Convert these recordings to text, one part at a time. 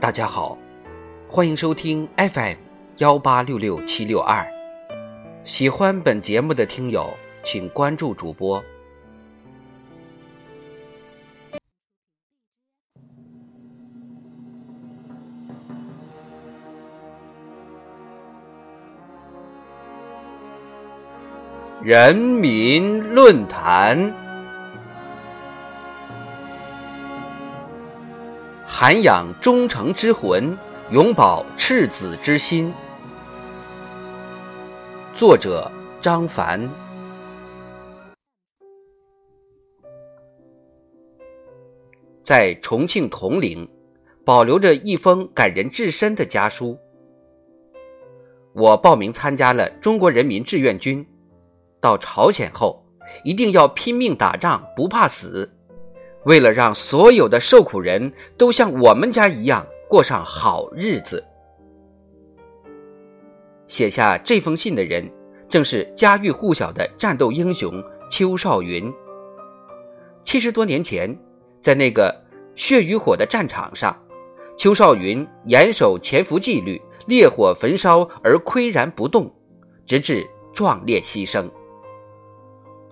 大家好，欢迎收听 FM 幺八六六七六二。喜欢本节目的听友，请关注主播。人民论坛。涵养忠诚之魂，永葆赤子之心。作者张凡。在重庆铜陵，保留着一封感人至深的家书。我报名参加了中国人民志愿军，到朝鲜后一定要拼命打仗，不怕死。为了让所有的受苦人都像我们家一样过上好日子，写下这封信的人正是家喻户晓的战斗英雄邱少云。七十多年前，在那个血与火的战场上，邱少云严守潜伏纪律，烈火焚烧而岿然不动，直至壮烈牺牲。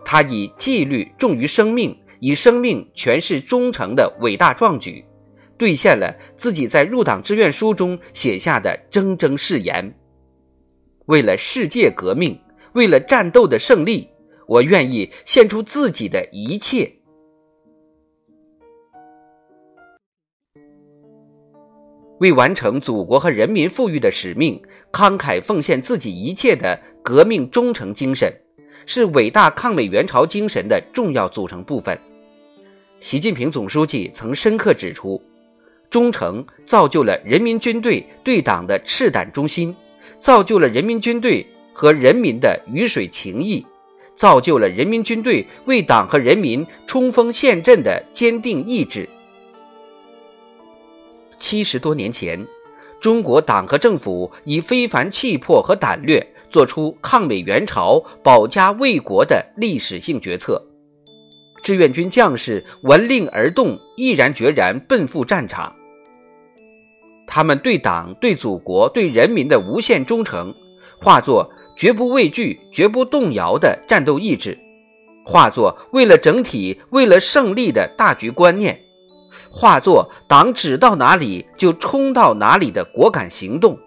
他以纪律重于生命。以生命诠释忠诚的伟大壮举，兑现了自己在入党志愿书中写下的铮铮誓言。为了世界革命，为了战斗的胜利，我愿意献出自己的一切。为完成祖国和人民富裕的使命，慷慨奉献自己一切的革命忠诚精神，是伟大抗美援朝精神的重要组成部分。习近平总书记曾深刻指出，忠诚造就了人民军队对党的赤胆忠心，造就了人民军队和人民的鱼水情谊，造就了人民军队为党和人民冲锋陷阵的坚定意志。七十多年前，中国党和政府以非凡气魄和胆略，做出抗美援朝、保家卫国的历史性决策。志愿军将士闻令而动，毅然决然奔赴战场。他们对党、对祖国、对人民的无限忠诚，化作绝不畏惧、绝不动摇的战斗意志，化作为了整体、为了胜利的大局观念，化作党指到哪里就冲到哪里的果敢行动，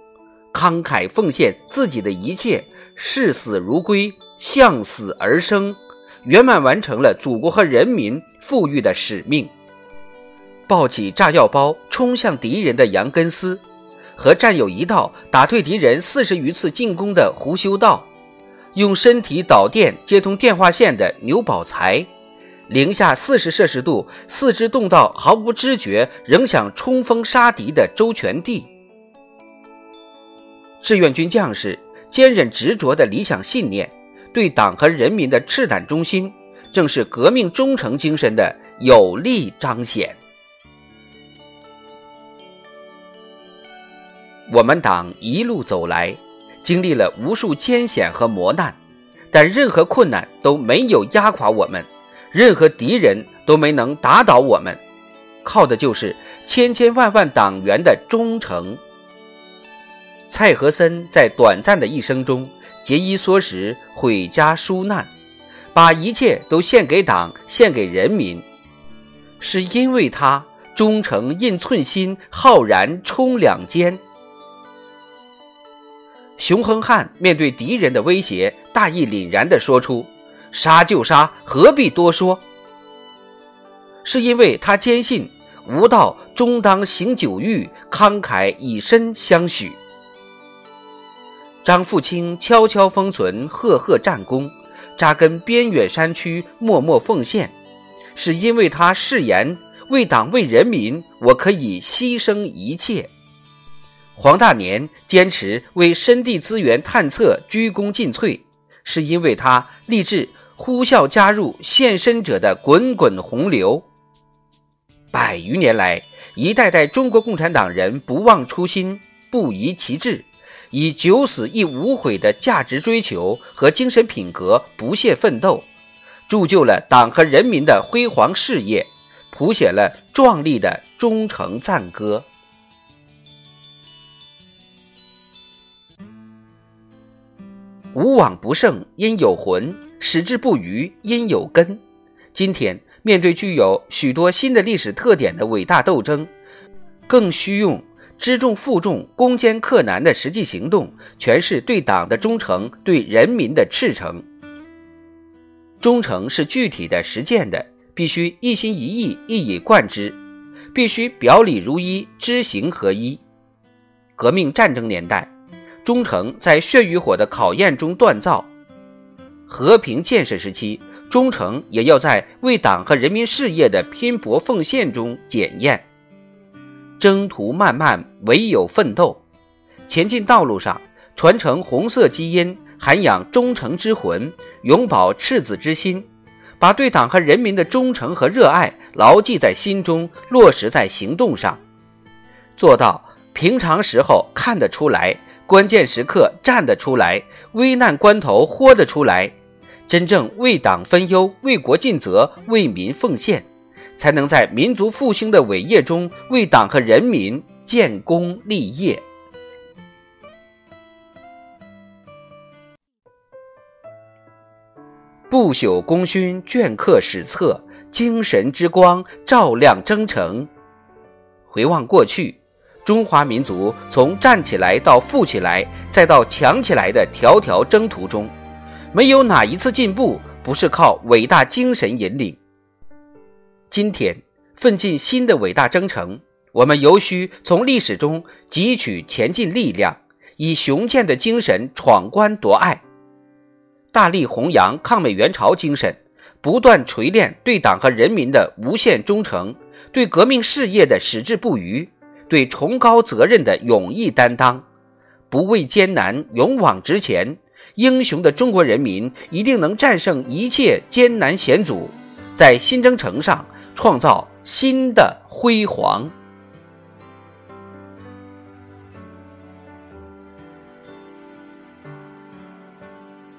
慷慨奉献自己的一切，视死如归，向死而生。圆满完成了祖国和人民富裕的使命，抱起炸药包冲向敌人的杨根思，和战友一道打退敌人四十余次进攻的胡修道，用身体导电接通电话线的牛宝才，零下四十摄氏度四肢冻到毫无知觉仍想冲锋杀敌的周全帝，志愿军将士坚韧执着的理想信念。对党和人民的赤胆忠心，正是革命忠诚精神的有力彰显。我们党一路走来，经历了无数艰险和磨难，但任何困难都没有压垮我们，任何敌人都没能打倒我们，靠的就是千千万万党员的忠诚。蔡和森在短暂的一生中。节衣缩食，毁家纾难，把一切都献给党，献给人民，是因为他忠诚印寸心，浩然冲两肩。熊亨汉面对敌人的威胁，大义凛然地说出：“杀就杀，何必多说？”是因为他坚信“吾道终当行九域，慷慨以身相许。”张富清悄悄封存，赫赫战功，扎根边远山区，默默奉献，是因为他誓言为党为人民，我可以牺牲一切。黄大年坚持为深地资源探测鞠躬尽瘁，是因为他立志呼啸加入献身者的滚滚洪流。百余年来，一代代中国共产党人不忘初心，不移其志。以九死一无悔的价值追求和精神品格不懈奋斗铸就了党和人民的辉煌事业谱写了壮丽的忠诚赞歌。无往不胜因有魂矢志不渝因有根。今天面对具有许多新的历史特点的伟大斗争更需用知重负重、攻坚克难的实际行动，诠释对党的忠诚、对人民的赤诚。忠诚是具体的、实践的，必须一心一意、一以贯之，必须表里如一、知行合一。革命战争年代，忠诚在血与火的考验中锻造；和平建设时期，忠诚也要在为党和人民事业的拼搏奉献中检验。征途漫漫，唯有奋斗。前进道路上，传承红色基因。涵养忠诚之魂，永葆赤子之心，把对党和人民的忠诚和热爱牢记在心中，落实在行动上，做到平常时候看得出来，关键时刻站得出来，危难关头豁得出来，真正为党分忧、为国尽责、为民奉献，才能在民族复兴的伟业中为党和人民建功立业。不朽功勋镌刻史册，精神之光照亮征程。回望过去，中华民族从站起来到富起来，再到强起来的条条征途中，没有哪一次进步不是靠伟大精神引领。今天奋进新的伟大征程，我们尤需从历史中汲取前进力量，以雄健的精神闯关夺爱。大力弘扬抗美援朝精神，不断锤炼对党和人民的无限忠诚，对革命事业的矢志不渝，对崇高责任的勇毅担当，不畏艰难，勇往直前。英雄的中国人民一定能战胜一切艰难险阻，在新征程上创造新的辉煌。